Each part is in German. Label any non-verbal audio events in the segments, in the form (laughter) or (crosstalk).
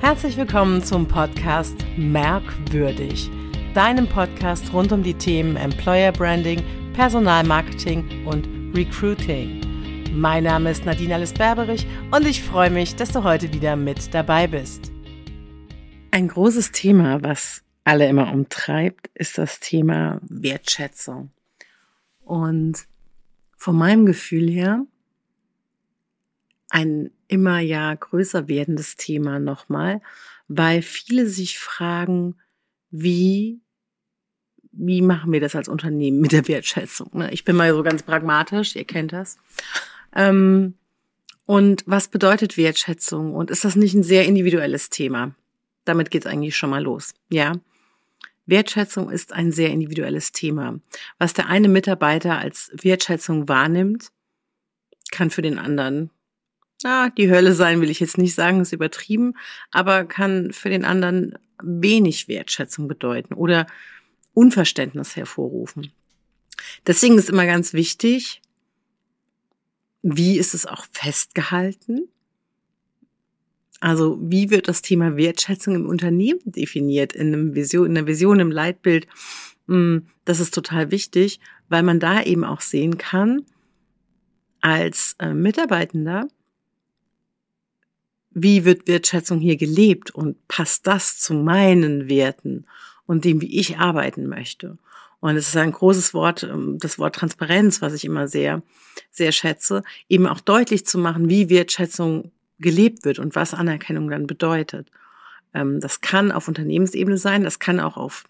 Herzlich willkommen zum Podcast Merkwürdig, deinem Podcast rund um die Themen Employer Branding, Personalmarketing und Recruiting. Mein Name ist Nadine Alice Berberich und ich freue mich, dass du heute wieder mit dabei bist. Ein großes Thema, was alle immer umtreibt, ist das Thema Wertschätzung. Und von meinem Gefühl her ein immer ja größer werdendes Thema nochmal, weil viele sich fragen, wie, wie machen wir das als Unternehmen mit der Wertschätzung? Ne? Ich bin mal so ganz pragmatisch, ihr kennt das. Ähm, und was bedeutet Wertschätzung? Und ist das nicht ein sehr individuelles Thema? Damit geht's eigentlich schon mal los, ja. Wertschätzung ist ein sehr individuelles Thema. Was der eine Mitarbeiter als Wertschätzung wahrnimmt, kann für den anderen ah, die Hölle sein, will ich jetzt nicht sagen, ist übertrieben, aber kann für den anderen wenig Wertschätzung bedeuten oder Unverständnis hervorrufen. Deswegen ist immer ganz wichtig, wie ist es auch festgehalten? Also wie wird das Thema Wertschätzung im Unternehmen definiert, in, einem Vision, in einer Vision, im Leitbild? Hm, das ist total wichtig, weil man da eben auch sehen kann, als äh, Mitarbeitender, wie wird Wertschätzung hier gelebt und passt das zu meinen Werten und dem, wie ich arbeiten möchte. Und es ist ein großes Wort, ähm, das Wort Transparenz, was ich immer sehr, sehr schätze, eben auch deutlich zu machen, wie Wertschätzung gelebt wird und was Anerkennung dann bedeutet. Ähm, das kann auf Unternehmensebene sein, das kann auch auf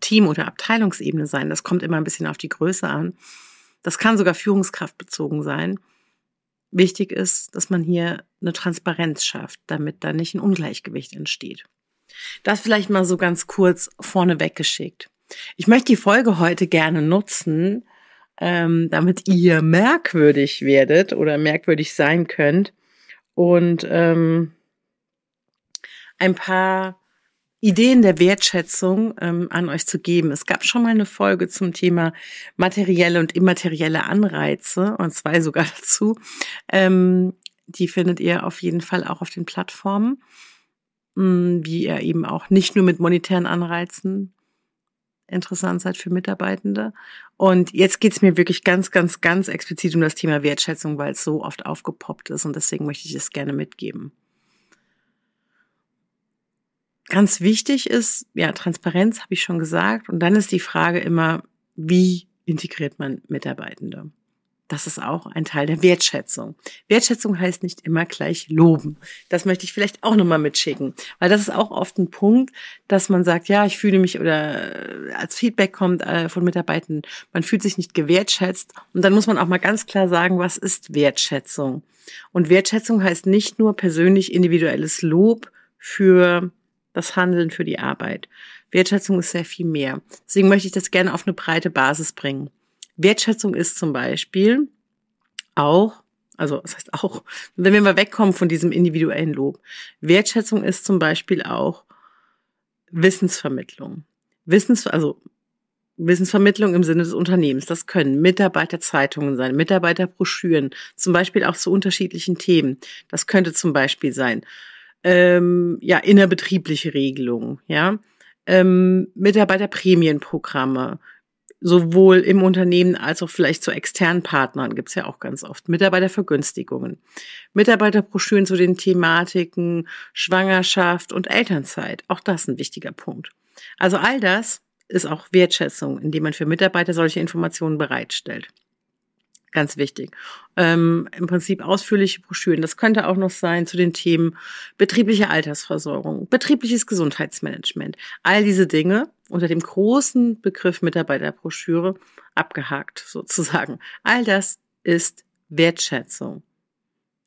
Team- oder Abteilungsebene sein. Das kommt immer ein bisschen auf die Größe an. Das kann sogar führungskraftbezogen sein. Wichtig ist, dass man hier eine Transparenz schafft, damit da nicht ein Ungleichgewicht entsteht. Das vielleicht mal so ganz kurz vorne weggeschickt. Ich möchte die Folge heute gerne nutzen, ähm, damit ihr merkwürdig werdet oder merkwürdig sein könnt und ähm, ein paar Ideen der Wertschätzung ähm, an euch zu geben. Es gab schon mal eine Folge zum Thema materielle und immaterielle Anreize und zwei sogar (laughs) dazu. Ähm, die findet ihr auf jeden Fall auch auf den Plattformen, mh, hm, wie ihr eben auch nicht nur mit monetären Anreizen interessant seid für Mitarbeitende. Und jetzt geht's mir wirklich ganz, ganz, ganz explizit um das Thema Wertschätzung, weil es so oft aufgepoppt ist und deswegen möchte ich es gerne mitgeben. Ganz wichtig ist, ja, Transparenz habe ich schon gesagt. Und dann ist die Frage immer, wie integriert man Mitarbeitende? Das ist auch ein Teil der Wertschätzung. Wertschätzung heißt nicht immer gleich loben. Das möchte ich vielleicht auch nochmal mitschicken, weil das ist auch oft ein Punkt, dass man sagt, ja, ich fühle mich oder äh, als Feedback kommt äh, von Mitarbeitern, man fühlt sich nicht gewertschätzt. Und dann muss man auch mal ganz klar sagen, was ist Wertschätzung? Und Wertschätzung heißt nicht nur persönlich individuelles Lob für das Handeln für die Arbeit. Wertschätzung ist sehr viel mehr. Deswegen möchte ich das gerne auf eine breite Basis bringen. Wertschätzung ist zum Beispiel auch, also das heißt auch, wenn wir mal wegkommen von diesem individuellen Lob. Wertschätzung ist zum Beispiel auch Wissensvermittlung. Wissens, also Wissensvermittlung im Sinne des Unternehmens. Das können Mitarbeiterzeitungen sein, Mitarbeiterbroschüren, zum Beispiel auch zu unterschiedlichen Themen. Das könnte zum Beispiel sein ähm, ja, innerbetriebliche Regelungen, ja, ähm, Mitarbeiterprämienprogramme, sowohl im Unternehmen als auch vielleicht zu externen Partnern gibt's ja auch ganz oft. Mitarbeitervergünstigungen, Mitarbeiterbroschüren zu den Thematiken Schwangerschaft und Elternzeit. Auch das ein wichtiger Punkt. Also all das ist auch Wertschätzung, indem man für Mitarbeiter solche Informationen bereitstellt. Ganz wichtig. Ähm, Im Prinzip ausführliche Broschüren. Das könnte auch noch sein zu den Themen betriebliche Altersversorgung, betriebliches Gesundheitsmanagement. All diese Dinge unter dem großen Begriff Mitarbeiterbroschüre abgehakt (laughs) sozusagen. All das ist Wertschätzung.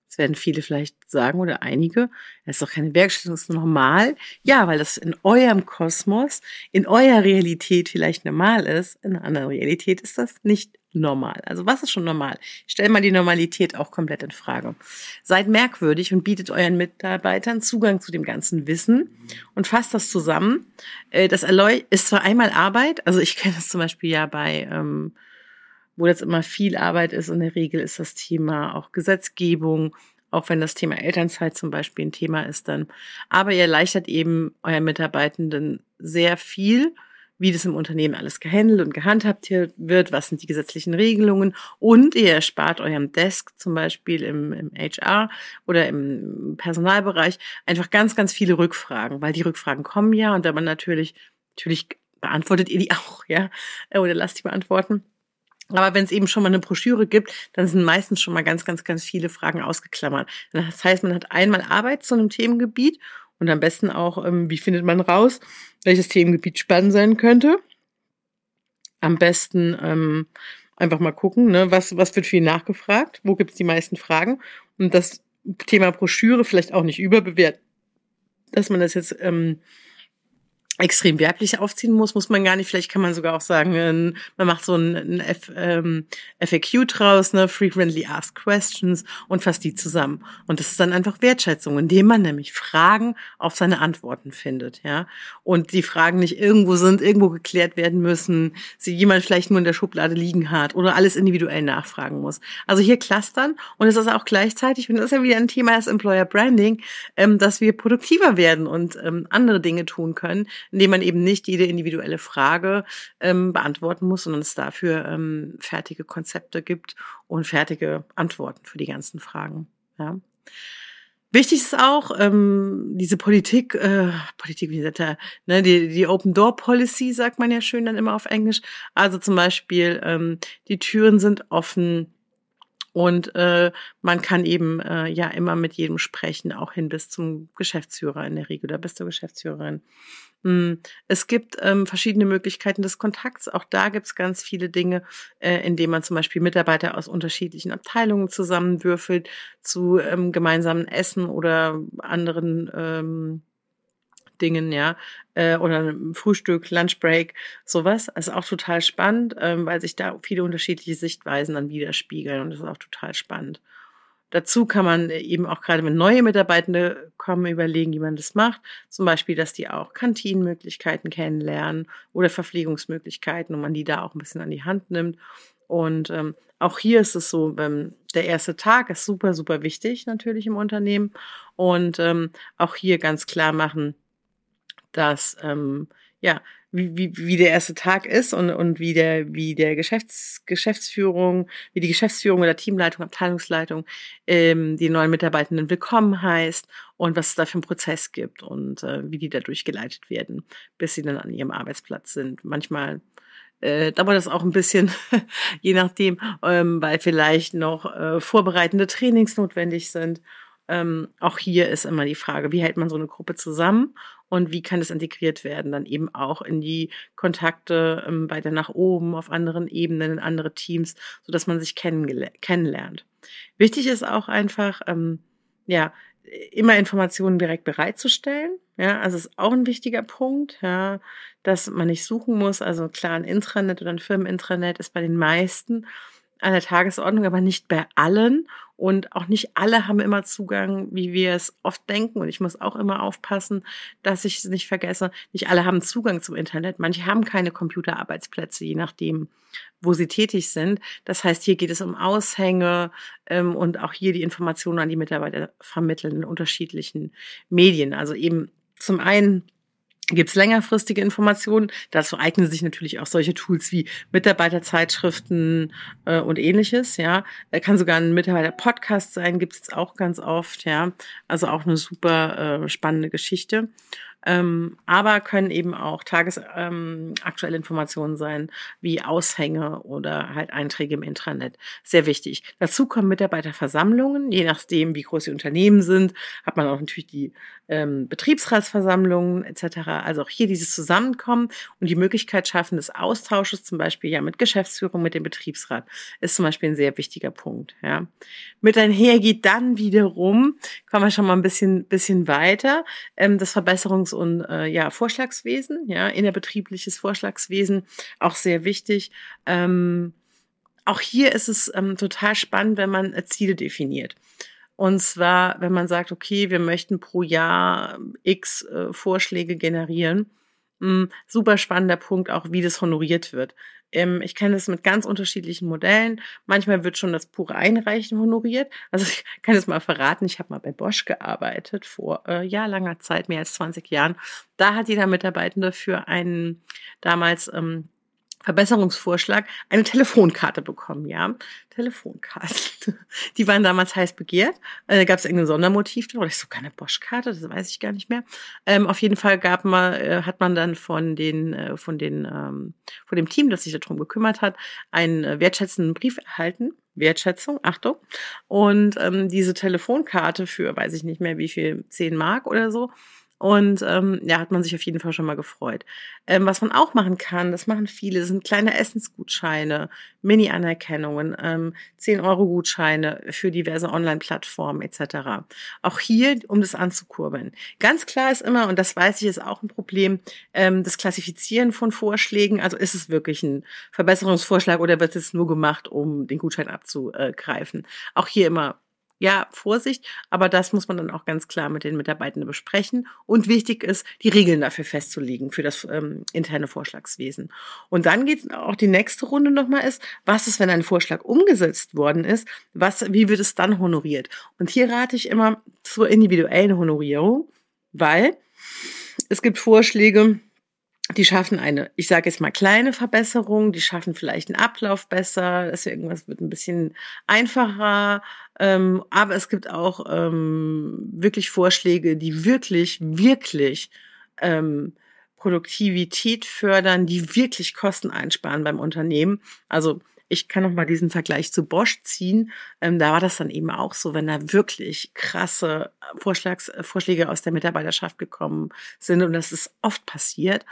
Das werden viele vielleicht sagen oder einige. Das ist doch keine Werkstatt, das ist normal. Ja, weil das in eurem Kosmos, in eurer Realität vielleicht normal ist. In einer anderen Realität ist das nicht normal. Also was ist schon normal? Stellt mal die Normalität auch komplett in Frage. Seid merkwürdig und bietet euren Mitarbeitern Zugang zu dem ganzen Wissen und fasst das zusammen. Äh, das ist zwar einmal Arbeit, also ich kenne das zum Beispiel ja bei ähm, wo jetzt immer viel Arbeit ist. In der Regel ist das Thema auch Gesetzgebung, auch wenn das Thema Elternzeit zum Beispiel ein Thema ist dann. Aber ihr erleichtert eben euren Mitarbeitenden sehr viel, wie das im Unternehmen alles gehandelt und gehandhabt wird, was sind die gesetzlichen Regelungen und ihr erspart eurem Desk zum Beispiel im, im HR oder im Personalbereich einfach ganz, ganz viele Rückfragen, weil die Rückfragen kommen ja und wenn man natürlich, natürlich beantwortet ihr die (laughs) auch, ja, oder lasst die beantworten. Aber wenn es eben schon mal eine Broschüre gibt, dann sind meistens schon mal ganz, ganz, ganz viele Fragen ausgeklammert. Das heißt, man hat einmal Arbeit zu einem Themengebiet und am besten auch, ähm, wie findet man raus, welches Themengebiet spannend sein könnte. Am besten ähm, einfach mal gucken, ne, was, was wird viel nachgefragt, wo gibt es die meisten Fragen? Und das Thema Broschüre vielleicht auch nicht überbewerten, dass man das jetzt ähm, extrem werblich aufziehen muss, muss man gar nicht. Vielleicht kann man sogar auch sagen, man macht so ein, ein F, ähm, FAQ draus, ne, Frequently Asked Questions und fasst die zusammen. Und das ist dann einfach Wertschätzung, indem man nämlich Fragen auf seine Antworten findet, ja. Und die Fragen nicht irgendwo sind, irgendwo geklärt werden müssen, sie jemand vielleicht nur in der Schublade liegen hat oder alles individuell nachfragen muss. Also hier clustern und es ist auch gleichzeitig, und das ist ja wieder ein Thema des Employer Branding, ähm, dass wir produktiver werden und ähm, andere Dinge tun können, indem man eben nicht jede individuelle Frage ähm, beantworten muss, sondern es dafür ähm, fertige Konzepte gibt und fertige Antworten für die ganzen Fragen. Ja. Wichtig ist auch ähm, diese Politik, äh, Politik, wie sagt er, ne, die, die Open Door Policy sagt man ja schön dann immer auf Englisch. Also zum Beispiel ähm, die Türen sind offen und äh, man kann eben äh, ja immer mit jedem sprechen, auch hin bis zum Geschäftsführer in der Regel oder bis zur Geschäftsführerin. Hm, es gibt ähm, verschiedene Möglichkeiten des Kontakts. Auch da gibt es ganz viele Dinge, äh, indem man zum Beispiel Mitarbeiter aus unterschiedlichen Abteilungen zusammenwürfelt zu ähm, gemeinsamen Essen oder anderen ähm, Dingen, ja, äh, oder Frühstück, Lunchbreak, sowas. Das ist auch total spannend, ähm, weil sich da viele unterschiedliche Sichtweisen dann widerspiegeln und das ist auch total spannend. Dazu kann man eben auch gerade, wenn neue Mitarbeitende kommen, überlegen, wie man das macht. Zum Beispiel, dass die auch Kantinenmöglichkeiten kennenlernen oder Verpflegungsmöglichkeiten und man die da auch ein bisschen an die Hand nimmt. Und ähm, auch hier ist es so, ähm, der erste Tag ist super, super wichtig natürlich im Unternehmen. Und ähm, auch hier ganz klar machen, dass ähm, ja, wie, wie, wie der erste Tag ist und, und wie der, wie der Geschäfts, Geschäftsführung, wie die Geschäftsführung oder Teamleitung, Abteilungsleitung ähm, die neuen Mitarbeitenden willkommen heißt und was es da für einen Prozess gibt und äh, wie die da durchgeleitet werden, bis sie dann an ihrem Arbeitsplatz sind. Manchmal äh, dauert das auch ein bisschen, (laughs) je nachdem, ähm, weil vielleicht noch äh, vorbereitende Trainings notwendig sind ähm, auch hier ist immer die Frage, wie hält man so eine Gruppe zusammen und wie kann es integriert werden, dann eben auch in die Kontakte ähm, weiter nach oben, auf anderen Ebenen, in andere Teams, sodass man sich kennenlernt. Wichtig ist auch einfach, ähm, ja, immer Informationen direkt bereitzustellen. Ja, also ist auch ein wichtiger Punkt, ja, dass man nicht suchen muss. Also klar, ein Intranet oder ein Firmenintranet ist bei den meisten an der Tagesordnung, aber nicht bei allen. Und auch nicht alle haben immer Zugang, wie wir es oft denken. Und ich muss auch immer aufpassen, dass ich es nicht vergesse. Nicht alle haben Zugang zum Internet. Manche haben keine Computerarbeitsplätze, je nachdem, wo sie tätig sind. Das heißt, hier geht es um Aushänge ähm, und auch hier die Informationen an die Mitarbeiter vermitteln in unterschiedlichen Medien. Also eben zum einen Gibt es längerfristige Informationen? Dazu eignen sich natürlich auch solche Tools wie Mitarbeiterzeitschriften äh, und ähnliches. Ja, kann sogar ein Mitarbeiter-Podcast sein, gibt es auch ganz oft. Ja, also auch eine super äh, spannende Geschichte ähm, aber können eben auch tagesaktuelle ähm, Informationen sein, wie Aushänge oder halt Einträge im Intranet. Sehr wichtig. Dazu kommen Mitarbeiterversammlungen, je nachdem, wie groß die Unternehmen sind, hat man auch natürlich die ähm, Betriebsratsversammlungen etc. Also auch hier dieses Zusammenkommen und die Möglichkeit schaffen des Austausches, zum Beispiel ja mit Geschäftsführung, mit dem Betriebsrat, ist zum Beispiel ein sehr wichtiger Punkt. Ja. Mit einher geht dann wiederum, kommen wir schon mal ein bisschen, bisschen weiter, ähm, das Verbesserungs- und äh, ja, Vorschlagswesen, ja, innerbetriebliches Vorschlagswesen, auch sehr wichtig. Ähm, auch hier ist es ähm, total spannend, wenn man äh, Ziele definiert. Und zwar, wenn man sagt, okay, wir möchten pro Jahr x äh, Vorschläge generieren, Hm, super spannender Punkt auch, wie das honoriert wird. Ähm, ich kenne das mit ganz unterschiedlichen Modellen. Manchmal wird schon das pure Einreichen honoriert. Also ich (laughs) kann es mal verraten, ich habe mal bei Bosch gearbeitet vor äh, ja langer Zeit, mehr als 20 Jahren. Da hat jeder Mitarbeitende für einen damals ähm, Verbesserungsvorschlag eine Telefonkarte bekommen, ja. Telefonkarten. (laughs) Die waren damals heiß begehrt. Äh, da gab es irgendein Sondermotiv drin, oder ist sogar eine Bosch-Karte, das weiß ich gar nicht mehr. Ähm, auf jeden Fall gab man, äh, hat man dann von den, äh, von den, ähm, von dem Team, das sich darum gekümmert hat, einen äh, wertschätzenden Brief erhalten. Wertschätzung, Achtung. Und ähm, diese Telefonkarte für, weiß ich nicht mehr wie viel, 10 Mark oder so, und ähm, ja, hat man sich auf jeden Fall schon mal gefreut. Ähm, was man auch machen kann, das machen viele, sind kleine Essensgutscheine, Mini-Anerkennungen, ähm, 10-Euro-Gutscheine für diverse Online-Plattformen etc. Auch hier, um das anzukurbeln. Ganz klar ist immer, und das weiß ich, ist auch ein Problem, ähm, das Klassifizieren von Vorschlägen. Also ist es wirklich ein Verbesserungsvorschlag oder wird es nur gemacht, um den Gutschein abzugreifen? Auch hier immer ja, Vorsicht, aber das muss man dann auch ganz klar mit den Mitarbeitenden besprechen. Und wichtig ist, die Regeln dafür festzulegen, für das ähm, interne Vorschlagswesen. Und dann geht auch die nächste Runde nochmal ist, was ist, wenn ein Vorschlag umgesetzt worden ist, was, wie wird es dann honoriert? Und hier rate ich immer zur individuellen Honorierung, weil es gibt Vorschläge, die schaffen eine, ich sage jetzt mal kleine Verbesserung, die schaffen vielleicht einen Ablauf besser, dass irgendwas wird ein bisschen einfacher, ähm, aber es gibt auch ähm, wirklich Vorschläge, die wirklich, wirklich ähm, Produktivität fördern, die wirklich Kosten einsparen beim Unternehmen. Also ich kann noch mal diesen Vergleich zu Bosch ziehen. Ähm, da war das dann eben auch so, wenn da wirklich krasse Vorschlags Vorschläge aus der Mitarbeiterschaft gekommen sind und das ist oft passiert,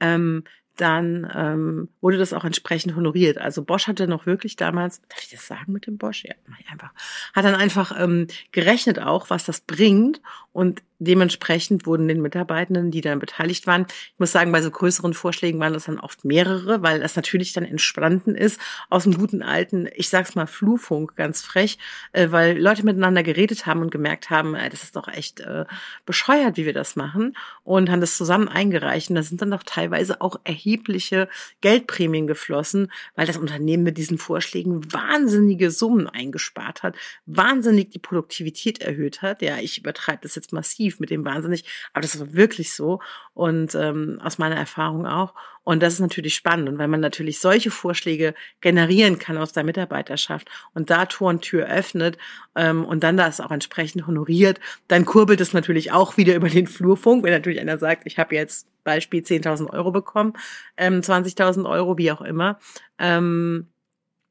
ähm, dann ähm, wurde das auch entsprechend honoriert. Also Bosch hatte noch wirklich damals, darf ich das sagen mit dem Bosch? Ja, mach ich einfach. Hat dann einfach ähm, gerechnet auch, was das bringt und dementsprechend wurden den Mitarbeitenden, die dann beteiligt waren, ich muss sagen, bei so größeren Vorschlägen waren das dann oft mehrere, weil das natürlich dann entstanden ist aus dem guten alten, ich sag's mal, Flurfunk, ganz frech, äh, weil Leute miteinander geredet haben und gemerkt haben, das ist doch echt äh, bescheuert, wie wir das machen und haben das zusammen eingereicht. Und da sind dann doch teilweise auch erhebliche Geldprämien geflossen, weil das Unternehmen mit diesen Vorschlägen wahnsinnige Summen eingespart hat, wahnsinnig die Produktivität erhöht hat. Ja, ich übertreibe das jetzt massiv tief mit dem wahnsinnig, aber das war wirklich so und ähm, aus meiner Erfahrung auch. Und das ist natürlich spannend, und weil man natürlich solche Vorschläge generieren kann aus der Mitarbeiterschaft und da Tor und Tür öffnet ähm, und dann das auch entsprechend honoriert, dann kurbelt es natürlich auch wieder über den Flurfunk, wenn natürlich einer sagt, ich habe jetzt Beispiel 10.000 Euro bekommen, ähm, 20.000 Euro, wie auch immer. Ähm,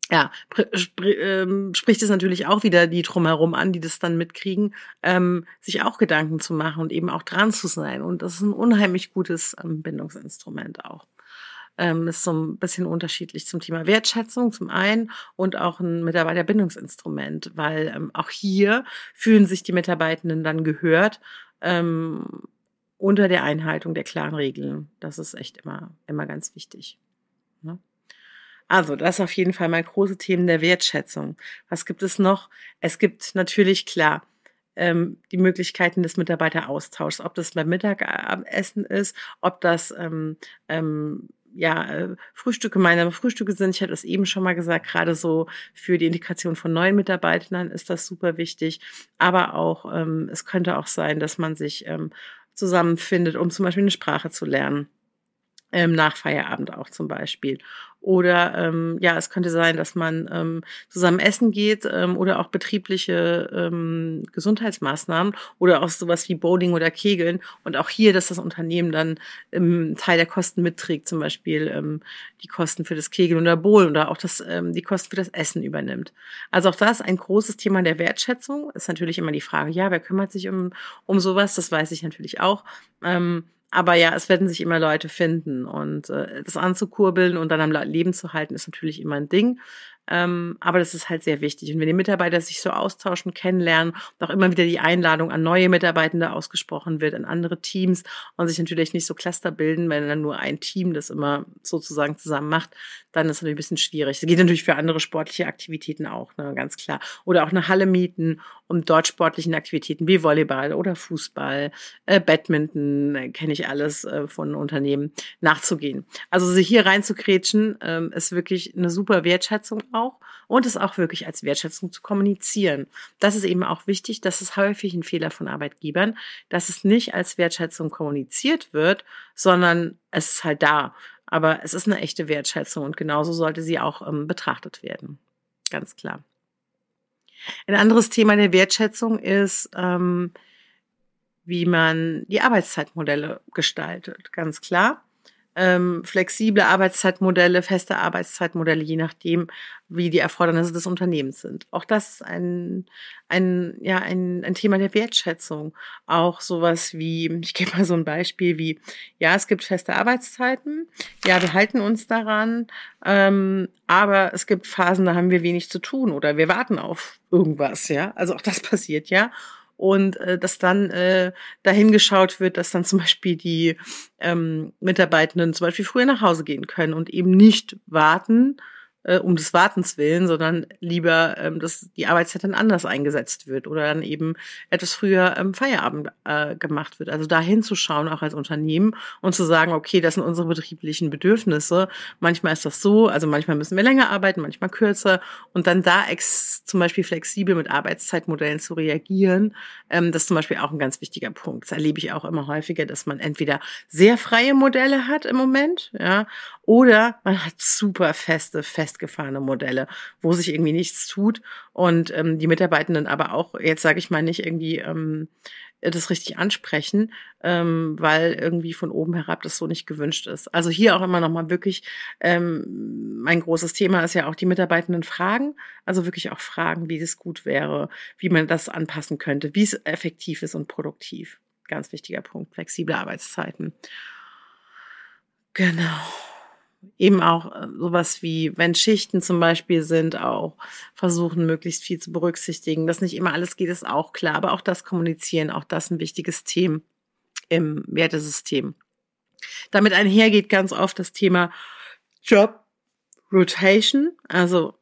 ja, ähm, spricht es natürlich auch wieder die drumherum an, die das dann mitkriegen, ähm, sich auch Gedanken zu machen und eben auch dran zu sein. Und das ist ein unheimlich gutes ähm, Bindungsinstrument auch. Ähm, ist so ein bisschen unterschiedlich zum Thema Wertschätzung zum einen und auch ein Mitarbeiterbindungsinstrument, weil ähm, auch hier fühlen sich die Mitarbeitenden dann gehört ähm, unter der Einhaltung der klaren Regeln. Das ist echt immer, immer ganz wichtig. Ne? Also, das ist auf jeden Fall mal große Themen der Wertschätzung. Was gibt es noch? Es gibt natürlich klar ähm, die Möglichkeiten des Mitarbeiteraustauschs, ob das beim Mittagessen ist, ob das ähm, ähm, ja, äh, Frühstücke, meine Frühstücke sind, ich hatte es eben schon mal gesagt, gerade so für die Integration von neuen Mitarbeitern ist das super wichtig. Aber auch, ähm, es könnte auch sein, dass man sich ähm, zusammenfindet, um zum Beispiel eine Sprache zu lernen ähm, nach Feierabend auch zum Beispiel. Oder ähm, ja, es könnte sein, dass man ähm, zusammen essen geht ähm, oder auch betriebliche ähm, Gesundheitsmaßnahmen oder auch sowas wie Bowling oder Kegeln. Und auch hier, dass das Unternehmen dann ähm, Teil der Kosten mitträgt, zum Beispiel ähm, die Kosten für das Kegeln oder Bowlen oder auch das, ähm, die Kosten für das Essen übernimmt. Also auch das ein großes Thema der Wertschätzung. Ist natürlich immer die Frage, ja, wer kümmert sich um, um sowas? Das weiß ich natürlich auch. Ähm, aber ja, es werden sich immer Leute finden und äh, das anzukurbeln und dann am Leben zu halten, ist natürlich immer ein Ding. Ähm, aber das ist halt sehr wichtig. Und wenn die Mitarbeiter sich so austauschen, kennenlernen auch immer wieder die Einladung an neue Mitarbeitende ausgesprochen wird, an andere Teams und sich natürlich nicht so Cluster bilden, wenn dann nur ein Team das immer sozusagen zusammen macht, dann ist es natürlich ein bisschen schwierig. Das geht natürlich für andere sportliche Aktivitäten auch, ne, ganz klar. Oder auch eine Halle mieten, um dort sportlichen Aktivitäten wie Volleyball oder Fußball, äh, Badminton, äh, kenne ich alles äh, von Unternehmen, nachzugehen. Also sich hier reinzukretschen, ähm, ist wirklich eine super Wertschätzung auch und es auch wirklich als Wertschätzung zu kommunizieren. Das ist eben auch wichtig, das ist häufig ein Fehler von Arbeitgebern, dass es nicht als Wertschätzung kommuniziert wird, sondern es ist halt da. Aber es ist eine echte Wertschätzung und genauso sollte sie auch ähm, betrachtet werden. Ganz klar. Ein anderes Thema der Wertschätzung ist, ähm, wie man die Arbeitszeitmodelle gestaltet. Ganz klar ähm, flexible Arbeitszeitmodelle, feste Arbeitszeitmodelle, je nachdem, wie die Erfordernisse des Unternehmens sind. Auch das ist ein, ein, ja, ein, ein Thema der Wertschätzung. Auch sowas wie, (laughs) ich gebe mal so ein Beispiel wie, ja, es gibt feste Arbeitszeiten, ja, wir halten uns daran, ähm, aber es gibt Phasen, da haben wir wenig zu tun oder wir warten auf irgendwas, ja. Also auch das passiert, ja und äh, dass dann äh, dahin geschaut wird, dass dann zum Beispiel die ähm, Mitarbeitenden zum Beispiel früher nach Hause gehen können und eben nicht warten, äh, um des Wartens willen, sondern lieber, ähm, dass die Arbeitszeit dann anders eingesetzt wird oder dann eben etwas früher ähm, Feierabend äh, gemacht wird. Also da hinzuschauen, auch als Unternehmen und zu sagen, okay, das sind unsere betrieblichen Bedürfnisse. Manchmal ist das so, also manchmal müssen wir länger arbeiten, manchmal kürzer und dann da ex zum Beispiel flexibel mit Arbeitszeitmodellen zu reagieren, ähm, das ist zum Beispiel auch ein ganz wichtiger Punkt. Das erlebe ich auch immer häufiger, dass man entweder sehr freie Modelle hat im Moment, ja, oder man hat super feste, festgefahrene Modelle, wo sich irgendwie nichts tut und ähm, die Mitarbeitenden aber auch, jetzt sage ich mal, nicht irgendwie ähm, das richtig ansprechen, ähm, weil irgendwie von oben herab das so nicht gewünscht ist. Also hier auch immer nochmal wirklich, ähm, mein großes Thema ist ja auch die Mitarbeitenden fragen, also wirklich auch fragen, wie es gut wäre, wie man das anpassen könnte, wie es effektiv ist und produktiv. Ganz wichtiger Punkt, flexible Arbeitszeiten. Genau eben auch äh, sowas wie, wenn Schichten zum Beispiel sind, auch versuchen, möglichst viel zu berücksichtigen. Dass nicht immer alles geht, ist auch klar, aber auch das Kommunizieren, auch das ein wichtiges Thema im Wertesystem. Damit einhergeht ganz oft das Thema Job Rotation, also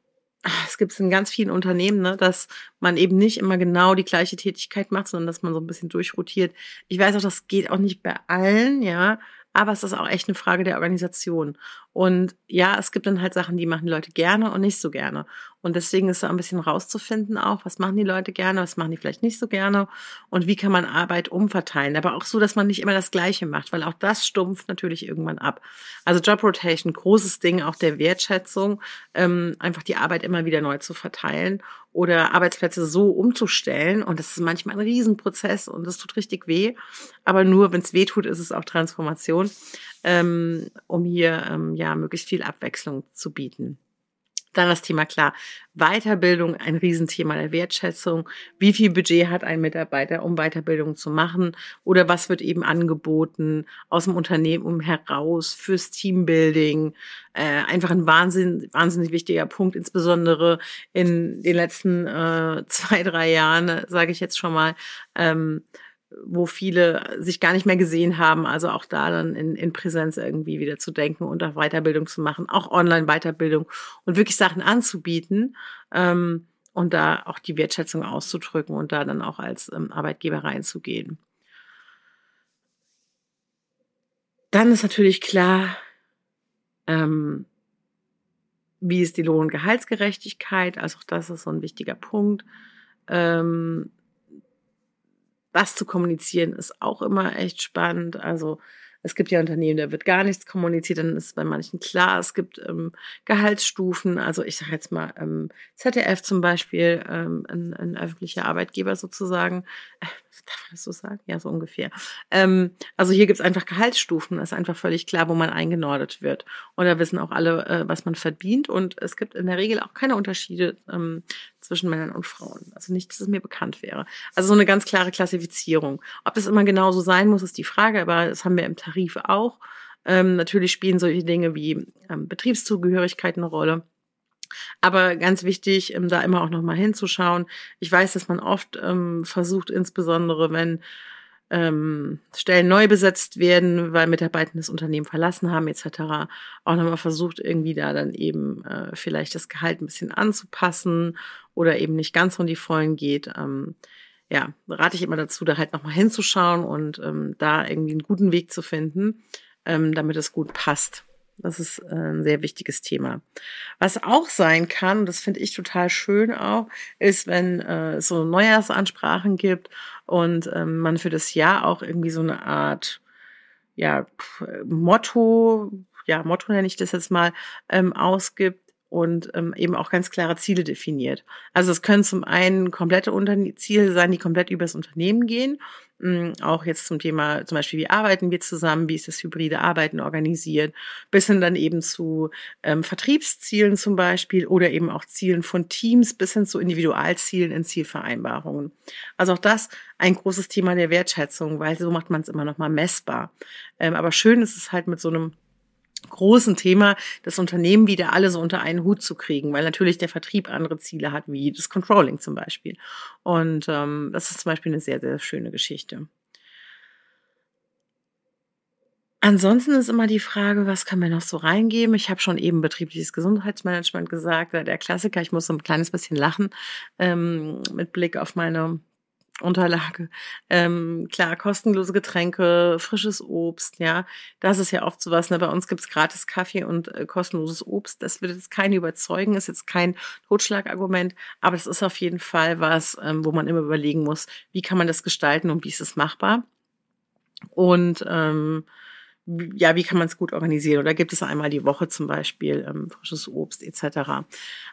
ah, es gibt es in ganz vielen Unternehmen, ne, dass man eben nicht immer genau die gleiche Tätigkeit macht, sondern dass man so ein bisschen durchrotiert. Ich weiß auch, das geht auch nicht bei allen, ja, aber es ist auch echt eine Frage der Organisation. Und ja, es gibt dann halt Sachen, die machen die Leute gerne und nicht so gerne. Und deswegen ist da ein bisschen rauszufinden auch, was machen die Leute gerne, was machen die vielleicht nicht so gerne und wie kann man Arbeit umverteilen. Aber auch so, dass man nicht immer das Gleiche macht, weil auch das stumpft natürlich irgendwann ab. Also Job Rotation, großes Ding auch der Wertschätzung, ähm, einfach die Arbeit immer wieder neu zu verteilen oder Arbeitsplätze so umzustellen. Und das ist manchmal ein Riesenprozess und das tut richtig weh. Aber nur, wenn es weh tut, ist es auch Transformation, ähm, um hier ähm, ja möglichst viel Abwechslung zu bieten. Dann das Thema klar. Weiterbildung, ein Riesenthema der Wertschätzung. Wie viel Budget hat ein Mitarbeiter, um Weiterbildung zu machen? Oder was wird eben angeboten aus dem Unternehmen heraus fürs Teambuilding? Äh, einfach ein Wahnsinn, wahnsinnig wichtiger Punkt, insbesondere in den letzten äh, (laughs) zwei, drei Jahren, sage ich jetzt schon mal. Ähm, wo viele sich gar nicht mehr gesehen haben. Also auch da dann in, in Präsenz irgendwie wieder zu denken und auch Weiterbildung zu machen, auch Online-Weiterbildung und wirklich Sachen anzubieten ähm, und da auch die Wertschätzung auszudrücken und da dann auch als ähm, Arbeitgeber reinzugehen. Dann ist natürlich klar, ähm, wie ist die Lohn- und Gehaltsgerechtigkeit? Also auch das ist so ein wichtiger Punkt. Ähm, was zu kommunizieren ist auch immer echt spannend. Also es gibt ja Unternehmen, da wird gar nichts kommuniziert, dann ist es bei manchen klar, es gibt ähm, Gehaltsstufen. Also ich sage jetzt mal ähm, ZDF zum Beispiel, ähm, ein, ein öffentlicher Arbeitgeber sozusagen, äh, Darf man das so sagen? Ja, so ungefähr. Ähm, also hier gibt es einfach Gehaltsstufen. Es ist einfach völlig klar, wo man eingenordet wird. Und da wissen auch alle, äh, was man verdient. Und es gibt in der Regel auch keine Unterschiede ähm, zwischen Männern und Frauen. Also nicht, dass es mir bekannt wäre. Also so eine ganz klare Klassifizierung. Ob das immer genau so sein muss, ist die Frage. Aber das haben wir im Tarif auch. Ähm, natürlich spielen solche Dinge wie ähm, Betriebszugehörigkeit eine Rolle Aber ganz wichtig, ähm, da immer auch nochmal hinzuschauen. Ich weiß, dass man oft ähm, versucht, insbesondere wenn ähm, Stellen neu besetzt werden, weil Mitarbeiter das Unternehmen verlassen haben, etc., auch nochmal versucht, irgendwie da dann eben äh, vielleicht das Gehalt ein bisschen anzupassen oder eben nicht ganz von die Vollen geht. Ähm, ja, rate ich immer dazu, da halt nochmal hinzuschauen und ähm, da irgendwie einen guten Weg zu finden, ähm, damit es gut passt. Das ist äh, ein sehr wichtiges Thema. Was auch sein kann, das finde ich total schön auch, ist, wenn äh, es so Neujahrsansprachen gibt und ähm, man für das Jahr auch irgendwie so eine Art ja, Motto, ja, Motto nenne ich das jetzt mal, ähm, ausgibt, und ähm, eben auch ganz klare Ziele definiert. Also es können zum einen komplette Unter Ziele sein, die komplett übers Unternehmen gehen. Ähm, auch jetzt zum Thema zum Beispiel, wie arbeiten wir zusammen, wie ist das hybride Arbeiten organisiert, bis hin dann eben zu ähm, Vertriebszielen zum Beispiel oder eben auch Zielen von Teams bis hin zu Individualzielen in Zielvereinbarungen. Also auch das ein großes Thema der Wertschätzung, weil so macht man es immer noch mal messbar. Ähm, aber schön ist es halt mit so einem großen Thema, das Unternehmen wieder alle so unter einen Hut zu kriegen, weil natürlich der Vertrieb andere Ziele hat, wie das Controlling zum Beispiel. Und ähm, das ist zum Beispiel eine sehr, sehr schöne Geschichte. Ansonsten ist immer die Frage, was kann man noch so reingeben? Ich habe schon eben betriebliches Gesundheitsmanagement gesagt, der Klassiker. Ich muss so ein kleines bisschen lachen ähm, mit Blick auf meine Unterlage. Ähm, klar, kostenlose Getränke, frisches Obst, ja. Das ist ja oft sowas. Ne? Bei uns gibt's gratis Kaffee und äh, kostenloses Obst. Das wird jetzt keinen überzeugen, ist jetzt kein Totschlagargument, aber es ist auf jeden Fall was, ähm, wo man immer überlegen muss, wie kann man das gestalten und wie ist es machbar. Und ähm, ja, wie kann man es gut organisieren? Oder gibt es einmal die Woche zum Beispiel ähm, frisches Obst etc.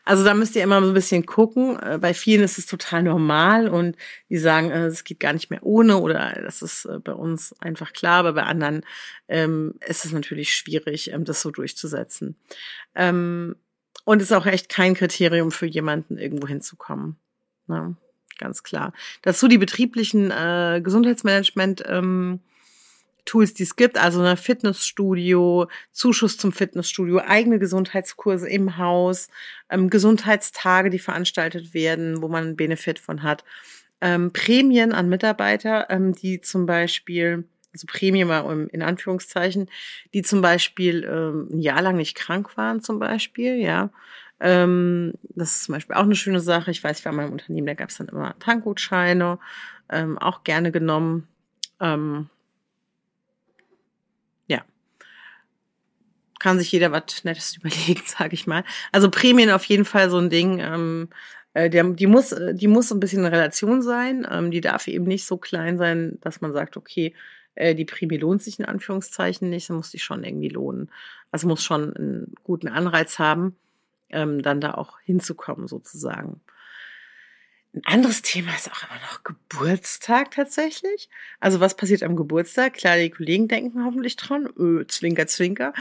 Also da müsst ihr immer so ein bisschen gucken. Äh, bei vielen ist es total normal und die sagen, äh, es geht gar nicht mehr ohne oder das ist äh, bei uns einfach klar, aber bei anderen ähm, ist es natürlich schwierig, ähm, das so durchzusetzen. Ähm, und ist auch echt kein Kriterium für jemanden, irgendwo hinzukommen. Ne? Ganz klar. Dazu die betrieblichen äh, Gesundheitsmanagement. Ähm, Tools, die es gibt, also ein Fitnessstudio, Zuschuss zum Fitnessstudio, eigene Gesundheitskurse im Haus, ähm, Gesundheitstage, die veranstaltet werden, wo man einen Benefit von hat, ähm, Prämien an Mitarbeiter, ähm, die zum Beispiel, also Prämie mal in Anführungszeichen, die zum Beispiel ähm, ein Jahr lang nicht krank waren, zum Beispiel, ja. Ähm, das ist zum Beispiel auch eine schöne Sache. Ich weiß, ich war in meinem Unternehmen, da gab es dann immer Tankgutscheine, ähm, auch gerne genommen. Ähm, kann sich jeder was Nettes (laughs) überlegen, sage ich mal. Also Prämien auf jeden Fall so ein Ding. Ähm, äh, der, die muss, äh, die muss ein bisschen in Relation sein. Ähm, die darf eben nicht so klein sein, dass man sagt, okay, äh, die Prämie lohnt sich in Anführungszeichen nicht, dann muss die schon irgendwie lohnen. Also muss schon einen guten Anreiz haben, ähm, dann da auch hinzukommen sozusagen. Ein anderes Thema ist auch immer noch Geburtstag tatsächlich. Also was passiert am Geburtstag? Klar, die Kollegen denken hoffentlich dran. Öh, zwinker, zwinker.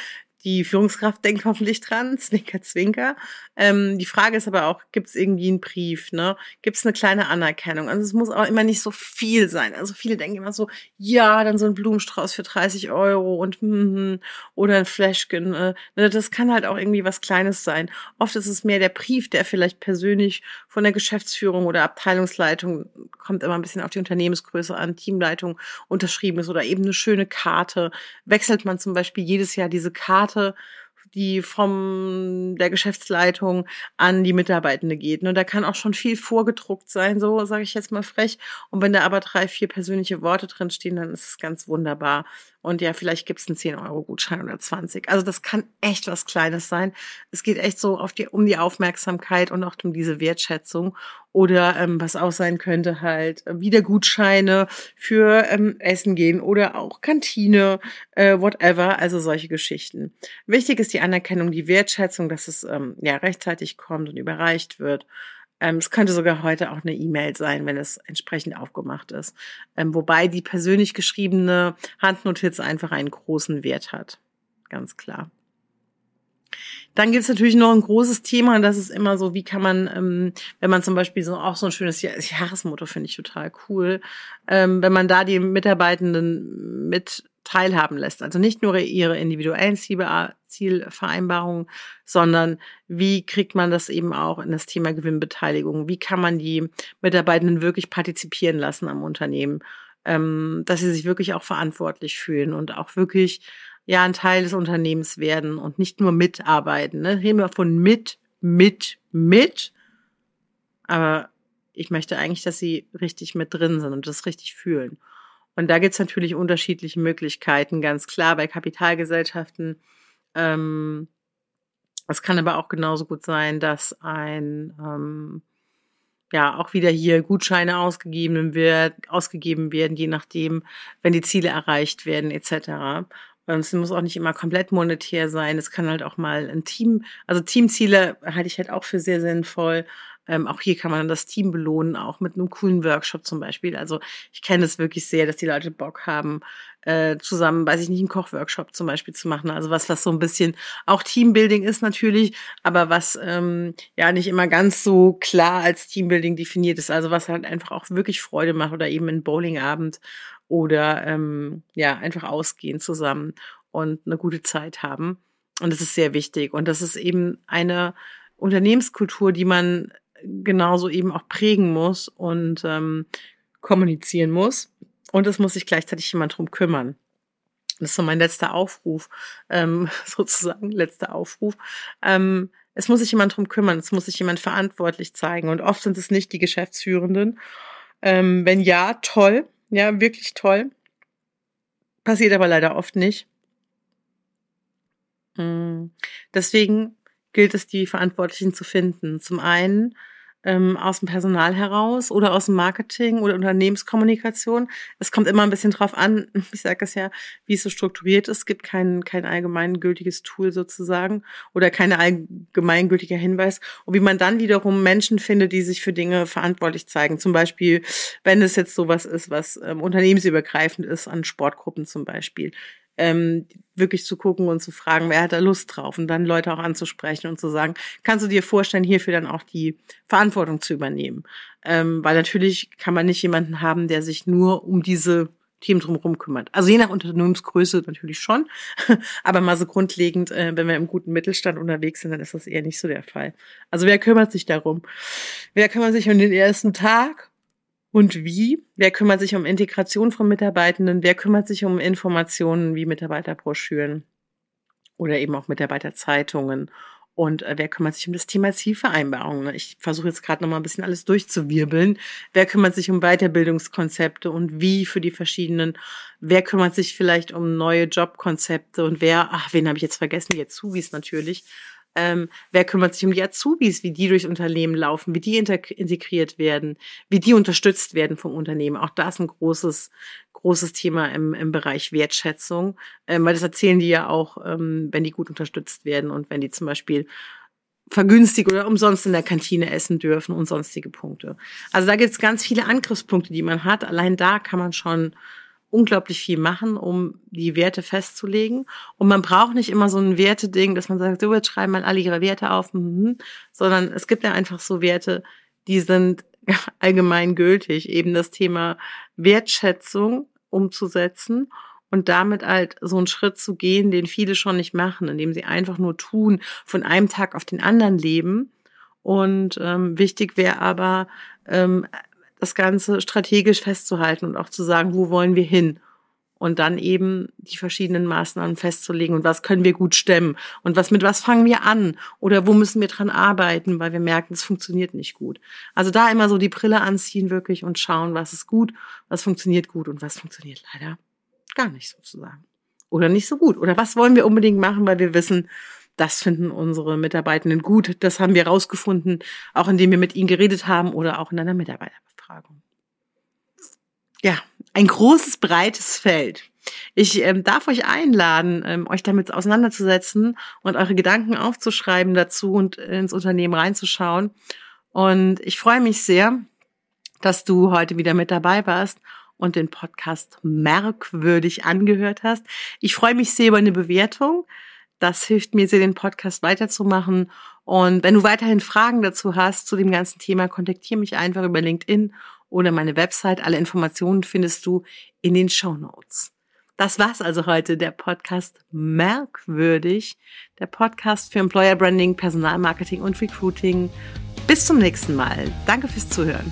Die Führungskraft (laughs) denkt hoffentlich dran, zwinker, zwinker. Ähm, die Frage ist aber auch, gibt es irgendwie einen Brief, ne? Gibt es eine kleine Anerkennung? Also es muss auch immer nicht so viel sein. Also viele denken immer so, ja, dann so ein Blumenstrauß für 30 Euro und hm, oder ein Fläschchen. Äh, ne? das kann halt auch irgendwie was Kleines sein. Oft ist es mehr der Brief, der vielleicht persönlich von der Geschäftsführung oder Abteilungsleitung, kommt immer ein bisschen auf die Unternehmensgröße an, Teamleitung unterschrieben ist oder eben eine schöne Karte. Wechselt man zum Beispiel jedes Jahr diese Karte die vom der Geschäftsleitung an die Mitarbeitende geht. Ne? Da kann auch schon viel vorgedruckt sein, so sage ich jetzt mal frech. Und wenn da aber drei, vier persönliche Worte drin stehen, dann ist es ganz wunderbar. Und ja, vielleicht gibt's einen 10-Euro-Gutschein oder 20. Also das kann echt was Kleines sein. Es geht echt so auf die, um die Aufmerksamkeit und auch um diese Wertschätzung. Oder ähm, was auch sein könnte, halt äh, wieder Gutscheine für ähm, Essen gehen oder auch Kantine, äh, whatever, also solche Geschichten. Wichtig ist die Anerkennung, die Wertschätzung, dass es ähm, ja rechtzeitig kommt und überreicht wird. Ähm, es könnte sogar heute auch eine E-Mail sein, wenn es entsprechend aufgemacht ist. Ähm, wobei die persönlich geschriebene Handnotiz einfach einen großen Wert hat. Ganz klar. Dann gibt es natürlich noch ein großes Thema, und das ist immer so, wie kann man, ähm, wenn man zum Beispiel so auch so ein schönes Jahresmotto finde ich total cool, ähm, wenn man da die Mitarbeitenden mit teilhaben lässt. Also nicht nur ihre individuellen Ziele, Zielvereinbarungen, sondern wie kriegt man das eben auch in das Thema Gewinnbeteiligung? Wie kann man die Mitarbeitenden wirklich partizipieren lassen am Unternehmen, ähm, dass sie sich wirklich auch verantwortlich fühlen und auch wirklich ja ein Teil des Unternehmens werden und nicht nur mitarbeiten. Ne? Reden wir von mit, mit, mit. Aber ich möchte eigentlich, dass sie richtig mit drin sind und das richtig fühlen. Und da gibt es natürlich unterschiedliche Möglichkeiten, ganz klar bei Kapitalgesellschaften. Ähm, es kann aber auch genauso gut sein, dass ein ähm, ja auch wieder hier Gutscheine ausgegeben wird, ausgegeben werden, je nachdem, wenn die Ziele erreicht werden etc. Es muss auch nicht immer komplett monetär sein. Es kann halt auch mal ein Team, also Teamziele halte ich halt auch für sehr sinnvoll. Ähm, auch hier kann man das Team belohnen, auch mit einem coolen Workshop zum Beispiel. Also ich kenne es wirklich sehr, dass die Leute Bock haben, äh, zusammen, weiß ich nicht, einen Kochworkshop zum Beispiel zu machen. Also was, was so ein bisschen auch Teambuilding ist natürlich, aber was ähm, ja nicht immer ganz so klar als Teambuilding definiert ist. Also was halt einfach auch wirklich Freude macht oder eben ein Bowlingabend oder ähm, ja, einfach ausgehen zusammen und eine gute Zeit haben. Und das ist sehr wichtig. Und das ist eben eine Unternehmenskultur, die man genauso eben auch prägen muss und ähm, kommunizieren muss. Und es muss sich gleichzeitig jemand drum kümmern. Das ist so mein letzter Aufruf, ähm, (laughs) sozusagen, letzter Aufruf. Ähm, es muss sich jemand drum kümmern, es muss sich jemand verantwortlich zeigen. Und oft sind es nicht die Geschäftsführenden. Ähm, wenn ja, toll, ja, wirklich toll. Passiert aber leider oft nicht. Hm. Deswegen gilt es, die Verantwortlichen zu finden. Zum einen ähm, aus dem Personal heraus oder aus dem Marketing oder Unternehmenskommunikation. Es kommt immer ein bisschen drauf an, (laughs) ich sage es ja, wie es so strukturiert ist. Es gibt kein, kein allgemeingültiges Tool sozusagen oder keine allgemeingültiger Hinweis. Und wie man dann wiederum Menschen findet, die sich für Dinge verantwortlich zeigen. Zum Beispiel, wenn es jetzt sowas ist, was ähm, unternehmensübergreifend ist, an Sportgruppen zum Beispiel ähm, wirklich zu gucken und zu fragen, wer hat da Lust drauf und dann Leute auch anzusprechen und zu sagen, kannst du dir vorstellen, hierfür dann auch die Verantwortung zu übernehmen? Ähm, weil natürlich kann man nicht jemanden haben, der sich nur um diese Themen drumherum kümmert. Also je nach Unternehmensgröße natürlich schon, (laughs) aber mal so grundlegend, äh, wenn wir im guten Mittelstand unterwegs sind, dann ist das eher nicht so der Fall. Also wer kümmert sich darum? Wer kümmert sich um den ersten Tag? Und wie? Wer kümmert sich um Integration von Mitarbeitenden? Wer kümmert sich um Informationen wie Mitarbeiterbroschüren oder eben auch Mitarbeiterzeitungen? Und äh, wer kümmert sich um das Thema Zielvereinbarungen? Ich versuche jetzt gerade noch mal ein bisschen alles durchzuwirbeln. Wer kümmert sich um Weiterbildungskonzepte und wie für die verschiedenen? Wer kümmert sich vielleicht um neue Jobkonzepte und wer, ach, wen habe ich jetzt vergessen? Die Azubis natürlich. Ähm, wer kümmert sich um die Azubis, wie die durchs Unternehmen laufen, wie die integriert werden, wie die unterstützt werden vom Unternehmen. Auch da ist ein großes, großes Thema im, im Bereich Wertschätzung, ähm, weil das erzählen die ja auch, ähm, wenn die gut unterstützt werden und wenn die zum Beispiel vergünstigt oder umsonst in der Kantine essen dürfen und sonstige Punkte. Also da gibt es ganz viele Angriffspunkte, die man hat. Allein da kann man schon unglaublich viel machen, um die Werte festzulegen. Und man braucht nicht immer so ein Werteding, dass man sagt, so jetzt schreiben mal alle ihre Werte auf, mhm, sondern es gibt ja einfach so Werte, die sind (laughs) allgemein gültig, eben das Thema Wertschätzung umzusetzen und damit halt so einen Schritt zu gehen, den viele schon nicht machen, indem sie einfach nur tun, von einem Tag auf den anderen leben. Und ähm, wichtig wäre aber, ähm, das Ganze strategisch festzuhalten und auch zu sagen, wo wollen wir hin? Und dann eben die verschiedenen Maßnahmen festzulegen und was können wir gut stemmen und was mit was fangen wir an oder wo müssen wir dran arbeiten, weil wir merken, es funktioniert nicht gut. Also da immer so die Brille anziehen wirklich und schauen, was ist gut, was funktioniert gut und was funktioniert leider gar nicht sozusagen. Oder nicht so gut. Oder was wollen wir unbedingt machen, weil wir wissen, das finden unsere Mitarbeitenden gut. Das haben wir rausgefunden, auch indem wir mit ihnen geredet haben oder auch in einer Mitarbeiter Übertragung. Ja, ein großes, breites Feld. Ich ähm, darf euch einladen, ähm, euch damit auseinanderzusetzen und eure Gedanken aufzuschreiben dazu und ins Unternehmen reinzuschauen. Und ich freue mich sehr, dass du heute wieder mit dabei warst und den Podcast merkwürdig angehört hast. Ich freue mich sehr über eine Bewertung. Das hilft mir sehr, den Podcast weiterzumachen. Und wenn du weiterhin Fragen dazu hast zu dem ganzen Thema, kontaktiere mich einfach über LinkedIn oder meine Website. Alle Informationen findest du in den Show Notes. Das war's also heute, der Podcast Merkwürdig, der Podcast für Employer Branding, Personalmarketing und Recruiting. Bis zum nächsten Mal. Danke fürs Zuhören.